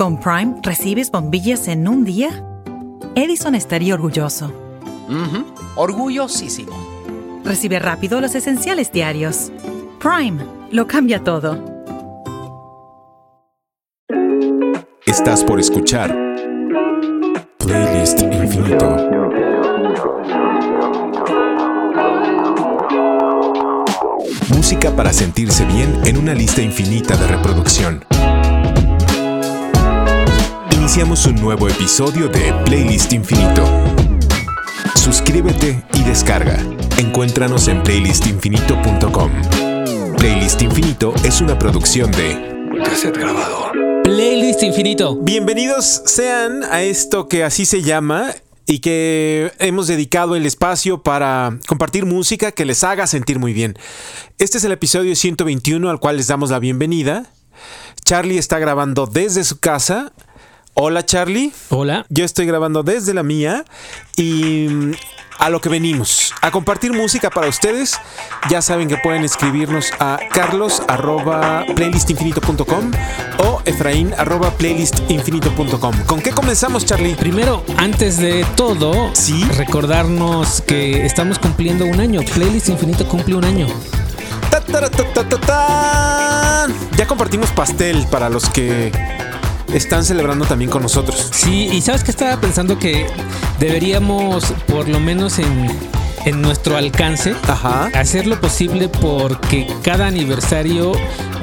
Con Prime recibes bombillas en un día. Edison estaría orgulloso. Ujú, Orgullosísimo. Recibe rápido los esenciales diarios. Prime lo cambia todo. Estás por escuchar Playlist Infinito. Música para sentirse bien en una lista infinita de reproducción. Iniciamos un nuevo episodio de Playlist Infinito. Suscríbete y descarga. Encuéntranos en playlistinfinito.com. Playlist Infinito es una producción de Cassette Grabador. Playlist infinito. Bienvenidos sean a esto que así se llama y que hemos dedicado el espacio para compartir música que les haga sentir muy bien. Este es el episodio 121 al cual les damos la bienvenida. Charlie está grabando desde su casa. Hola Charlie, Hola. yo estoy grabando desde la mía y mm, a lo que venimos, a compartir música para ustedes. Ya saben que pueden escribirnos a carlos arroba playlistinfinito.com o efraín arroba playlistinfinito.com. ¿Con qué comenzamos Charlie? Primero, antes de todo, Sí. recordarnos que estamos cumpliendo un año. Playlist Infinito cumple un año. Ta, ta, ta. Ya compartimos pastel para los que están celebrando también con nosotros. Sí, y sabes que estaba pensando que deberíamos, por lo menos en, en nuestro alcance, Ajá. hacer lo posible porque cada aniversario,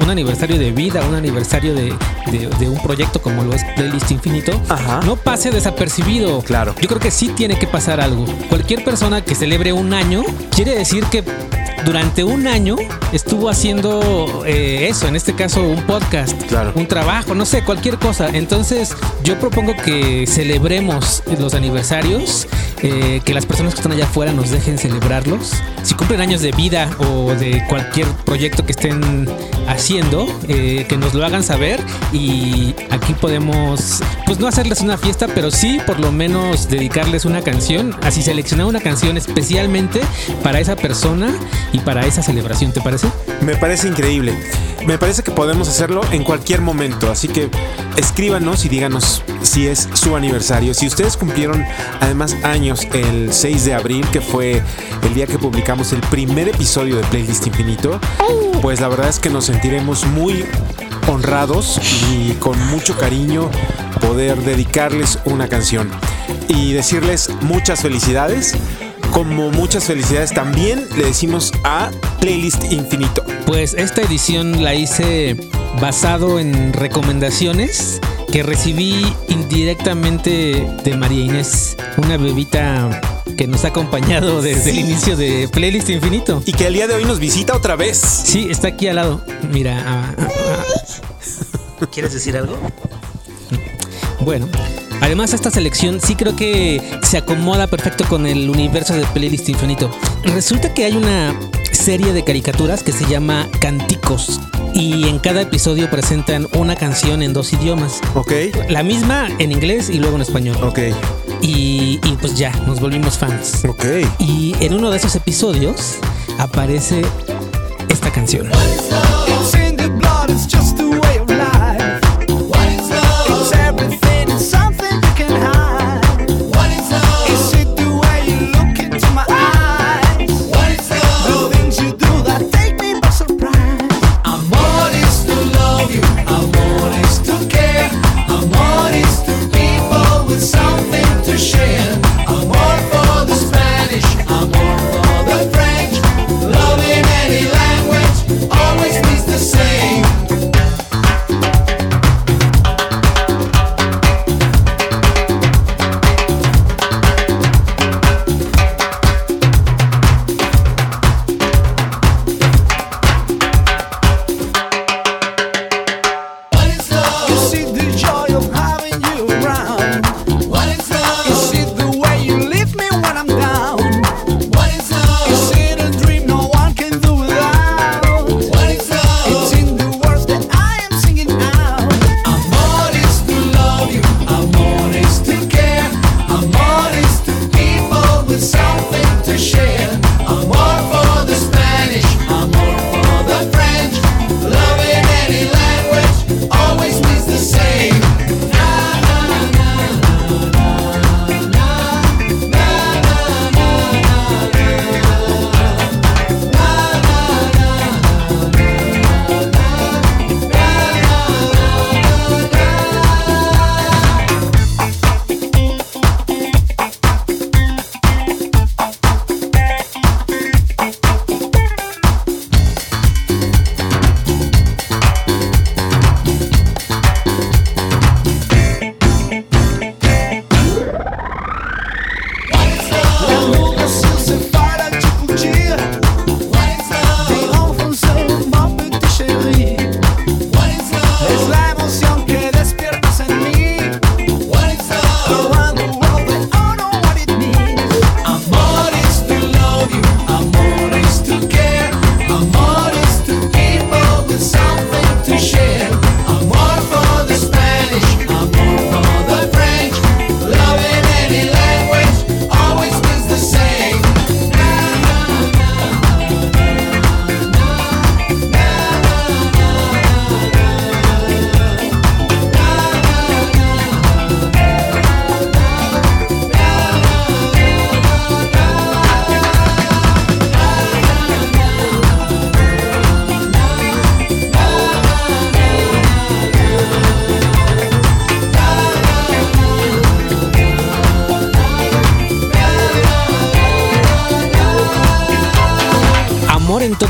un aniversario de vida, un aniversario de, de- de un proyecto como lo es Playlist Infinito, Ajá. no pase desapercibido. Claro. Yo creo que sí tiene que pasar algo. Cualquier persona que celebre un año quiere decir que durante un año estuvo haciendo eh, eso, en este caso un podcast, Claro. un trabajo, no sé, cualquier cosa. Entonces yo propongo que celebremos los aniversarios, eh, que las personas que están allá afuera nos dejen celebrarlos. Si cumplen años de vida o de cualquier proyecto que estén haciendo, eh, que nos lo hagan saber y aquí podemos, pues no hacerles una fiesta, pero sí por lo menos dedicarles una canción, así seleccionar una canción especialmente para esa persona y para esa celebración, ¿te parece? Me parece increíble. Me parece que podemos hacerlo en cualquier momento. Así que escríbanos y díganos si es su aniversario. Si ustedes cumplieron además años el 6 de abril, que fue el día que publicamos el primer episodio de Playlist Infinito, pues la verdad es que nos sentiremos muy honrados y con mucho cariño poder dedicarles una canción y decirles muchas felicidades. Como muchas felicidades también le decimos a Playlist Infinito. Pues esta edición la hice basado en recomendaciones que recibí indirectamente de María Inés, una bebita que nos ha acompañado desde el inicio de Playlist Infinito. Y que el día de hoy nos visita otra vez. Sí, está aquí al lado. Mira, ah, ah, ah. ¿Quieres decir algo? bueno. Además, esta selección sí creo que se acomoda perfecto con el universo de Playlist Infinito. Resulta que hay una serie de caricaturas que se llama Canticos y en cada episodio presentan una canción en dos idiomas. Ok, La misma en inglés y luego en español. ok, Y, y pues ya, nos volvimos fans. ok. Y en uno de esos episodios aparece esta canción. It's in the blood, it's just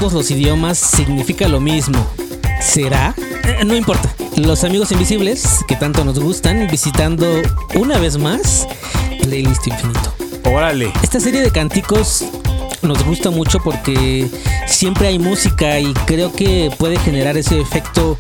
todos los idiomas significa lo mismo. ¿Será? Eh, no importa. Los amigos invisibles, que tanto nos gustan, visitando una vez más Playlist Infinito. Órale. Esta serie de canticos nos gusta mucho porque siempre hay música y creo que puede generar ese efecto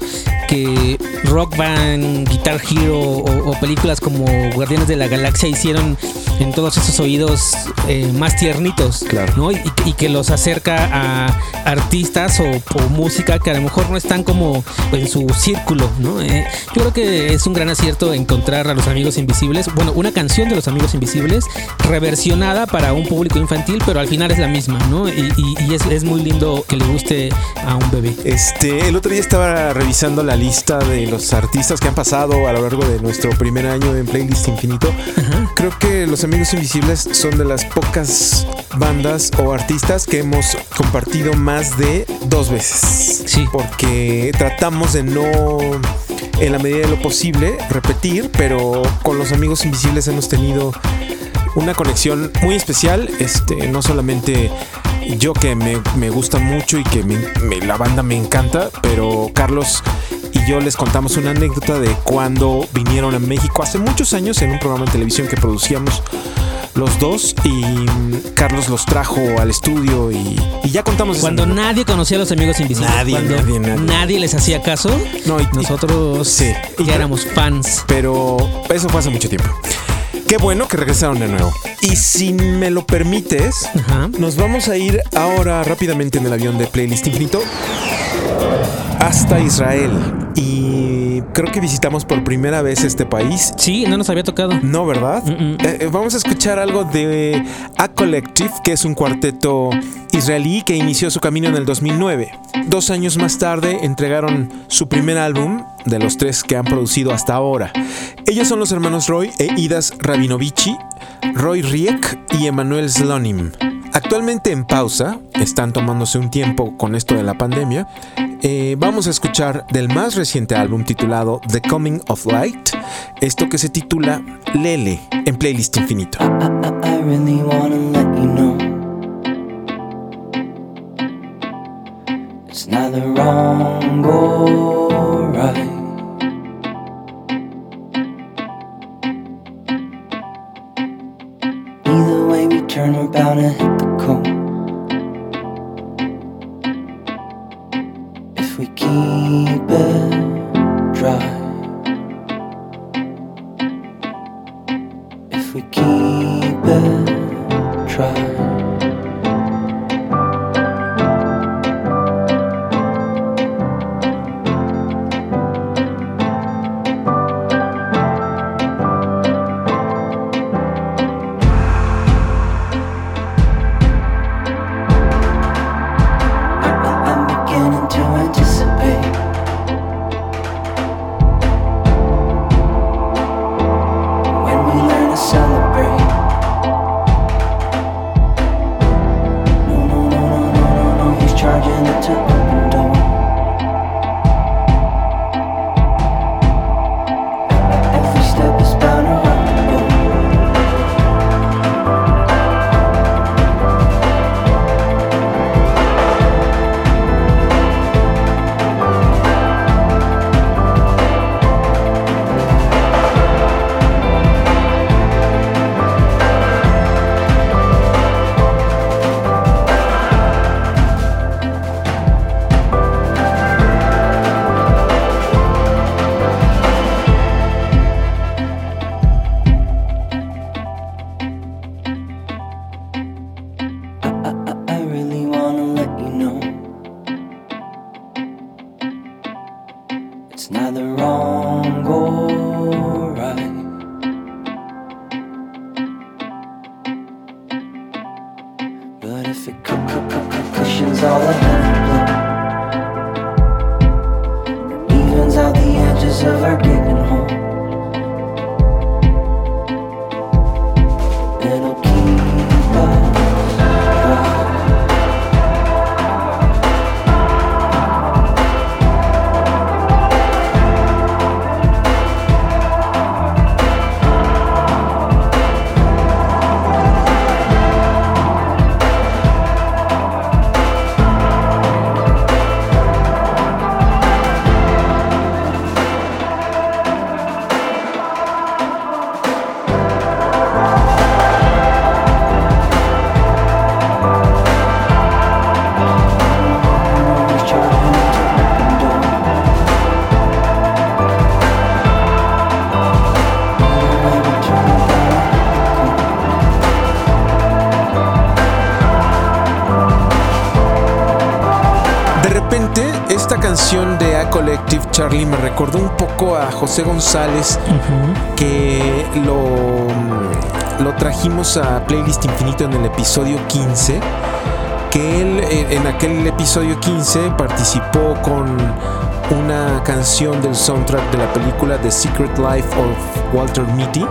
que Rock Band, Guitar Hero o, o películas como Guardianes de la Galaxia hicieron en todos esos oídos eh, más tiernitos, Claro. ¿no? Y, y que los acerca a artistas o, o música que a lo mejor no están como en su círculo, ¿no? Eh, yo creo que es un gran acierto encontrar a los Amigos Invisibles, bueno, una canción de los Amigos Invisibles reversionada para un público infantil, pero al final es la misma, ¿no? Y, y- y es, es muy lindo que le guste a un bebé. Este, el otro día estaba revisando la lista de los artistas que han pasado a lo largo de nuestro primer año en Playlist Infinito. Creo que Los Amigos Invisibles son de las pocas bandas o artistas que hemos compartido más de dos veces. Sí. Porque tratamos de no, en la medida de lo posible, repetir, pero con Los Amigos Invisibles hemos tenido una conexión muy especial. Este, no solamente yo que me, me gusta mucho y que me- me- la banda me encanta, pero Carlos y yo les contamos una anécdota de cuando vinieron a México hace muchos años en un programa de televisión que producíamos los dos y mm, Carlos los trajo al estudio y, y ya contamos Cuando nadie conocía a los amigos invisibles. Nadie, cuando nadie, nadie. les hacía caso. No, y- nosotros sí. Y- ya éramos fans. pero eso fue hace mucho tiempo. Qué bueno que regresaron de nuevo. Y si me lo permites, Ajá. nos vamos a ir ahora rápidamente en el avión de Playlist Infinito hasta Israel. Y creo que visitamos por primera vez este país. Sí, no nos había tocado. No, ¿verdad? Mm-mm. Eh, eh, vamos a escuchar algo de A Collective, que es un cuarteto israelí que inició su camino en el 2009. Dos años más tarde entregaron su primer álbum de los tres que han producido hasta ahora. Ellos son los hermanos Roy e Idas Rabinovici, Roy Riek y Emanuel Slonim. Actualmente en pausa, están tomándose un tiempo con esto de la pandemia. Eh, vamos a escuchar del más reciente álbum titulado The Coming of Light, esto que se titula Lele en Playlist Infinito. Charlie, me recordó un poco a José González, que lo, lo trajimos a Playlist Infinito en el episodio 15, que él eh, en aquel episodio 15 participó con una canción del soundtrack de la película The Secret Life of Walter Mitty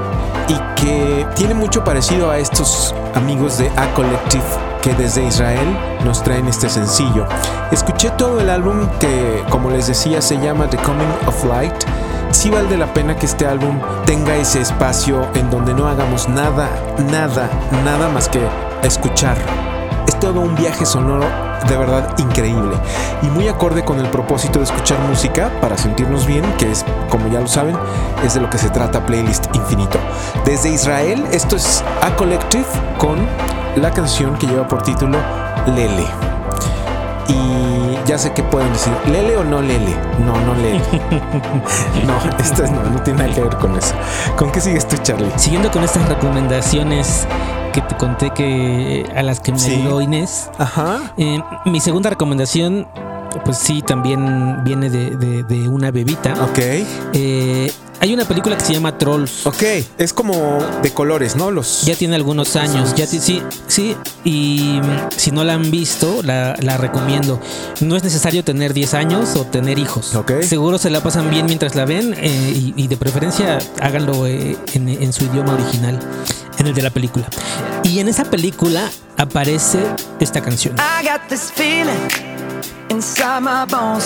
y que tiene mucho parecido a estos amigos de A Collective que desde Israel nos traen este sencillo. Escuché todo el álbum que, como les decía, se llama The Coming of Light. Sí vale la pena que este álbum tenga ese espacio en donde no hagamos nada, nada, nada más que escuchar. Es todo un viaje sonoro de verdad increíble y muy acorde con el propósito de escuchar música para sentirnos bien, que es, como ya lo saben, es de lo que se trata Playlist Infinito. Desde Israel, esto es A Collective con la canción que lleva por título Lele. Y ya sé que pueden decir, ¿Lele o no Lele? No, no Lele. no, esto es- no, no tiene nada que ver con eso. ¿Con qué sigues tú, Charlie? Siguiendo con estas recomendaciones que te conté que a las que me Sí. ayudó Inés, Ajá. eh, mi segunda recomendación, pues sí, también viene de, de- de una bebita. Ok. Eh, hay una película que se llama Trolls. Ok. Es como de colores, ¿no? Los. Ya tiene algunos años, ya ti- sí, sí, y mm, si no la han visto, la, la recomiendo. No es necesario tener 10 años o tener hijos. Ok. Seguro se la pasan bien mientras la ven eh, y, y de preferencia háganlo eh, en, en su idioma original, en el de la película. Y en esa película aparece esta canción. I got this feeling inside my bones.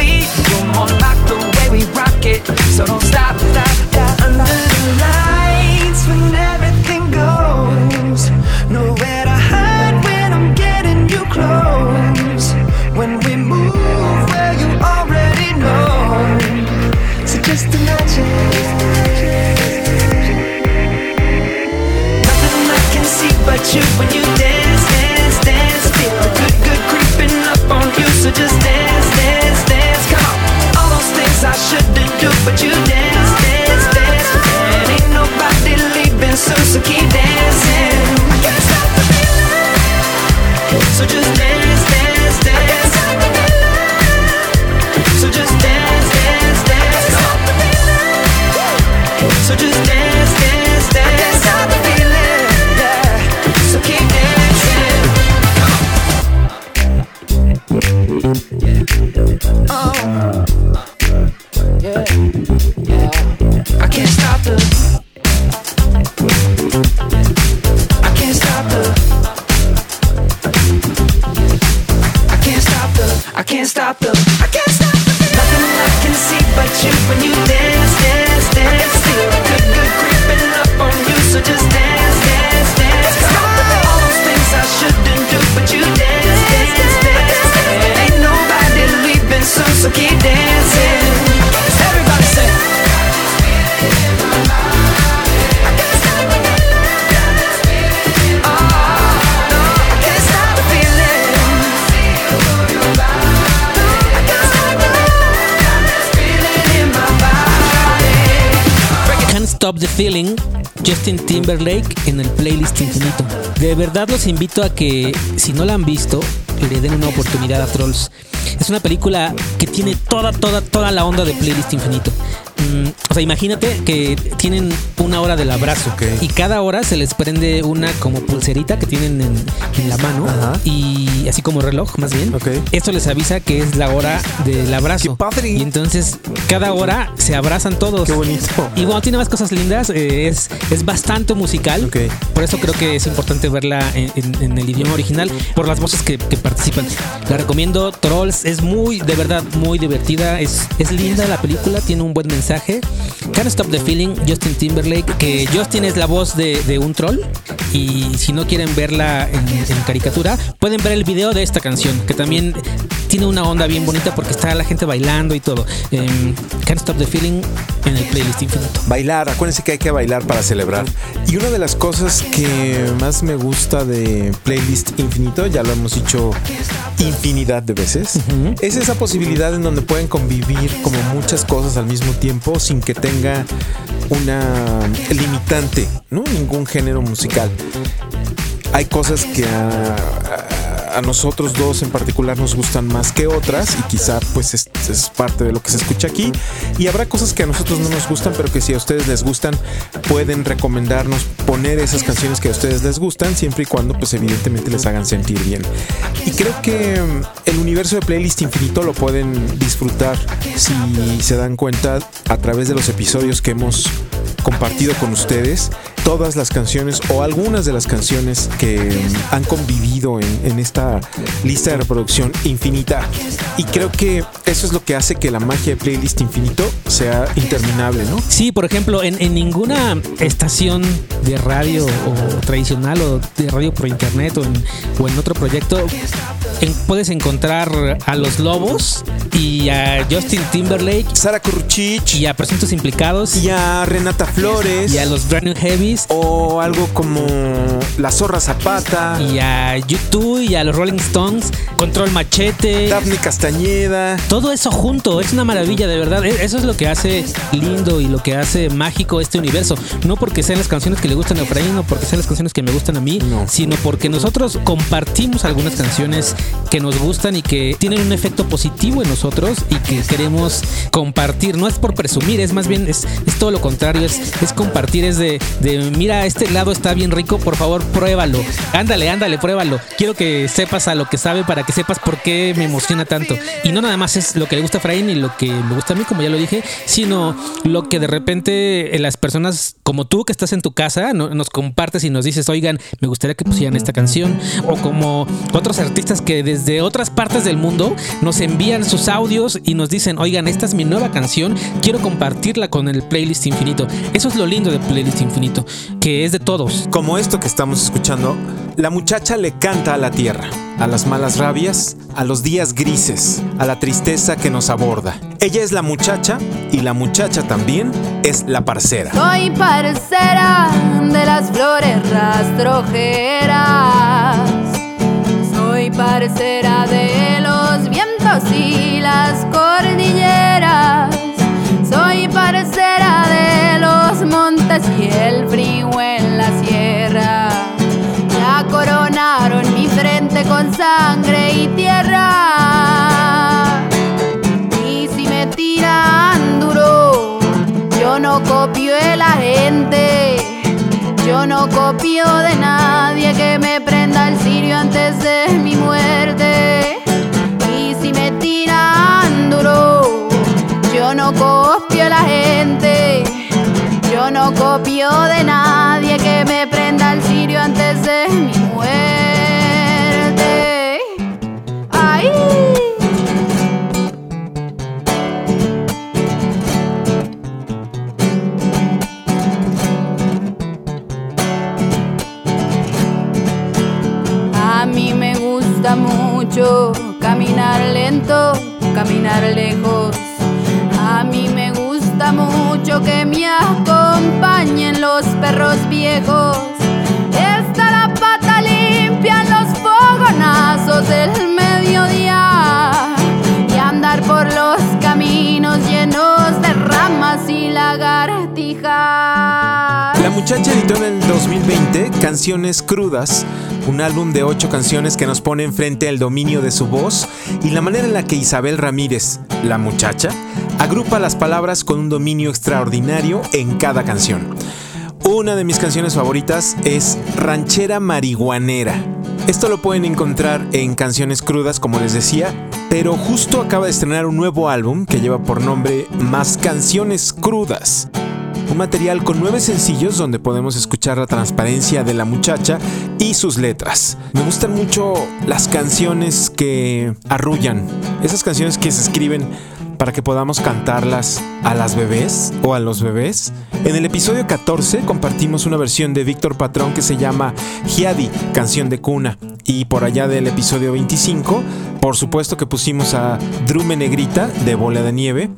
Move, well you already know. So just imagine. Nothing I can see but you when you Feeling, Justin Timberlake en el playlist infinito. De verdad los invito a que, si no la han visto, le den una oportunidad a Trolls. Es una película que tiene toda, toda, toda la onda de playlist infinito. Mm, o sea, imagínate que tienen una hora del abrazo Ok. y cada hora se les prende una como pulserita que tienen en, en la mano Ajá. y así como reloj más bien. Ok. Esto les avisa que es la hora del abrazo. ¡Qué padre! Y entonces cada hora se abrazan todos. Qué bonito. Y bueno, tiene más cosas lindas, eh, es, es bastante musical. Ok. Por eso creo que es importante verla en, en- en el idioma original, por las voces que, que participan. La recomiendo, Trolls, es muy, de verdad, muy divertida, es, es linda la película, tiene un buen mensaje. Can't Stop the Feeling, Justin Timberlake, que Justin es la voz de, un troll. Y si no quieren verla en, en caricatura, pueden ver el video de esta canción, que también tiene una onda bien bonita porque está la gente bailando y todo. Em, Can't Stop the Feeling en el playlist infinito. Bailar, acuérdense que hay que bailar para celebrar. Y una de las cosas que más me gusta de Playlist Infinito, ya lo hemos dicho infinidad de veces, es esa posibilidad en donde pueden convivir como muchas cosas al mismo tiempo sin que tenga una limitante, ¿no? Ningún género musical. Hay cosas que a, a- nosotros dos en particular nos gustan más que otras y quizá pues es, es parte de lo que se escucha aquí. Y habrá cosas que a nosotros no nos gustan pero que si a ustedes les gustan pueden recomendarnos poner esas canciones que a ustedes les gustan siempre y cuando pues evidentemente les hagan sentir bien. Y creo que mm, el universo de playlist infinito lo pueden disfrutar si se dan cuenta a través de los episodios que hemos compartido con ustedes todas las canciones o algunas de las canciones que han convivido en, en esta lista de reproducción infinita. Y creo que eso es lo que hace que la magia de Playlist Infinito sea interminable, ¿no? Sí, por ejemplo, en, en ninguna estación de radio o tradicional o de radio por internet o en, o en otro proyecto en- puedes encontrar a los lobos y a Justin Timberlake Sara Kuruchich y a presuntos implicados y a Renata Flores y a los Brand New O algo como La Zorra Zapata, y a YouTube y a los Rolling Stones, Control Machete. Daphne Castañeda. Todo eso junto, es una maravilla, de verdad. E- Eso es lo que hace lindo y lo que hace mágico este universo. No porque sean las canciones que le gustan a Efraín o porque sean las canciones que me gustan a mí, No. sino porque nosotros compartimos algunas canciones que nos gustan y que tienen un efecto positivo en nosotros y que queremos compartir. No es por presumir, es más bien, es, es todo lo contrario, es, es compartir, es de, de, mira, este helado está bien rico, por favor, pruébalo. Ándale, ándale, pruébalo. Quiero que sepas a lo que sabe para que sepas por qué me emociona tanto. Y no nada más es lo que le gusta a Efraín y lo que me gusta a mí, como ya lo dije, sino lo que de repente eh, las personas como tú que estás en tu casa no- nos compartes y nos dices, oigan, me gustaría que pusieran esta canción. O como otros artistas que desde otras partes del mundo nos envían sus audios y nos dicen, oigan, esta es mi nueva canción, quiero compartirla con el playlist infinito. Eso es lo lindo de playlist infinito, que es de todos. Como esto que estamos escuchando, la muchacha le canta a la tierra, a las malas rabias, a los días grises, a la tristeza que nos aborda. Ella es la muchacha y la muchacha también es la parcera. Soy parcera de las flores rastrojeras. Soy parcera de los vientos y las cordilleras. Y el frío en la sierra. Ya coronaron mi frente con sangre y tierra. Y si me tiran duro, yo no copio de la gente. Yo no copio de nadie que me prenda el cirio antes de mi muerte. Y si me tiran duro, yo no copio de la gente. Yo no copio de nadie que me prenda el cirio antes de mi muerte. ¡Ay! A mí me gusta mucho caminar lento, caminar lejos. A mí me gusta mucho que me acompañen los perros viejos. Está la pata limpia en los fogonazos del mediodía. Y andar por los caminos llenos de ramas y lagartijas. Muchacha editó en el 2020 Canciones Crudas, un álbum de ocho canciones que nos pone enfrente el dominio de su voz y la manera en la que Isabel Ramírez, la muchacha, agrupa las palabras con un dominio extraordinario en cada canción. Una de mis canciones favoritas es Ranchera Marihuanera. Esto lo pueden encontrar en Canciones Crudas, como les decía, pero justo acaba de estrenar un nuevo álbum que lleva por nombre Más Canciones Crudas. Un material con nueve sencillos donde podemos escuchar la transparencia de la muchacha y sus letras. Me gustan mucho las canciones que arrullan, esas canciones que se escriben para que podamos cantarlas a las bebés o a los bebés. En el episodio 14 compartimos una versión de Víctor Patrón que se llama Giadi, canción de cuna. Y por allá del episodio 25, por supuesto que pusimos a Drume Negrita de Bola de Nieve.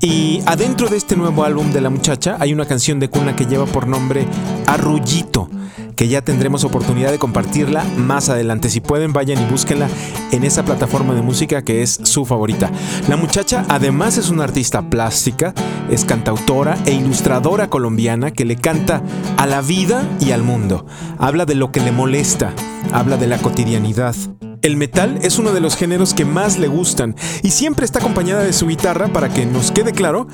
Y adentro de este nuevo álbum de la muchacha hay una canción de cuna que lleva por nombre Arrullito que ya tendremos oportunidad de compartirla más adelante. Si pueden, vayan y búsquenla en esa plataforma de música que es su favorita. La muchacha además es una artista plástica, es cantautora e ilustradora colombiana que le canta a la vida y al mundo. Habla de lo que le molesta, habla de la cotidianidad. El metal es uno de los géneros que más le gustan y siempre está acompañada de su guitarra para que nos quede claro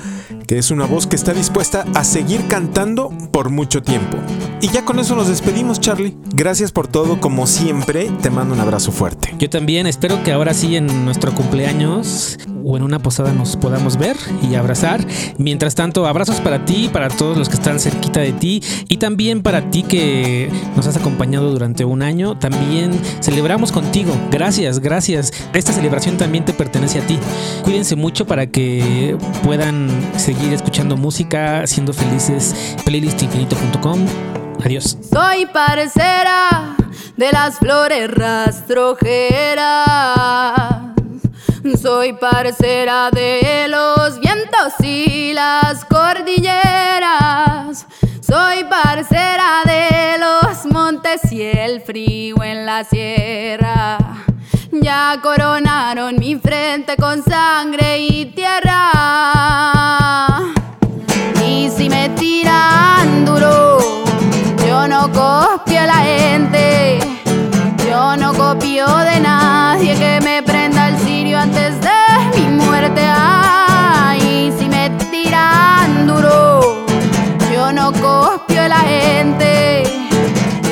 que es una voz que está dispuesta a seguir cantando por mucho tiempo. Y ya con eso nos despedimos, Charlie. Gracias por todo, como siempre, te mando un abrazo fuerte. Yo también espero que ahora sí en nuestro cumpleaños o en una posada nos podamos ver y abrazar. Mientras tanto, abrazos para ti, para todos los que están cerquita de ti y también para ti que nos has acompañado durante un año. También celebramos contigo. Gracias, gracias. Esta celebración también te pertenece a ti. Cuídense mucho para que puedan seguir escuchando música, siendo felices. Playlistinfinito.com. Adiós. Soy parcera de las flores rastrojeras. Soy parcera de los vientos y las cordilleras. Soy parcera de los montes y el frío en la sierra. Ya coronaron mi frente con sangre y tierra. Y si me tiran duro, yo no copio a la gente. Yo no copio de nadie que me antes de mi muerte. Ay, si me tiran duro, yo no copio la gente.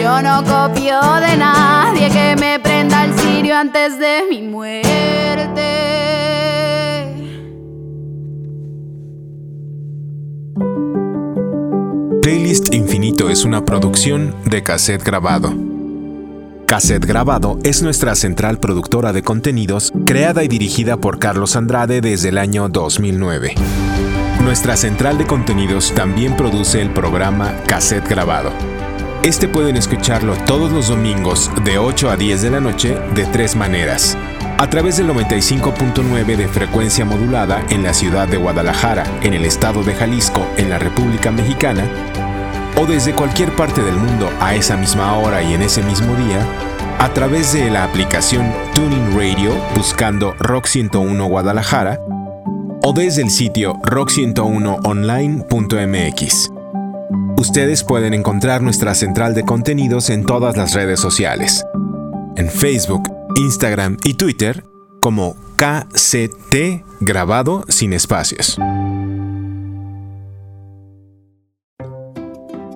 Yo no copio de nadie que me prenda el cirio antes de mi muerte. Playlist Infinito es una producción de cassette grabado. Cassette Grabado es nuestra central productora de contenidos creada y dirigida por Carlos Andrade desde el año 2009. Nuestra central de contenidos también produce el programa Cassette Grabado. Este pueden escucharlo todos los domingos de 8 a 10 de la noche de tres maneras. A través del 95.9 de frecuencia modulada en la ciudad de Guadalajara, en el estado de Jalisco, en la República Mexicana, o desde cualquier parte del mundo a esa misma hora y en ese mismo día, a través de la aplicación Tuning Radio buscando Rock 101 Guadalajara, o desde el sitio rock101online.mx. Ustedes pueden encontrar nuestra central de contenidos en todas las redes sociales. En Facebook, Instagram y Twitter como KCT grabado sin espacios.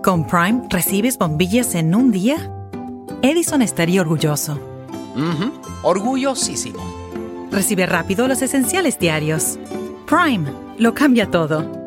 Con Prime recibes bombillas en un día. Edison estaría orgulloso. Orgullosísimo. Recibe rápido los esenciales diarios. Prime lo cambia todo.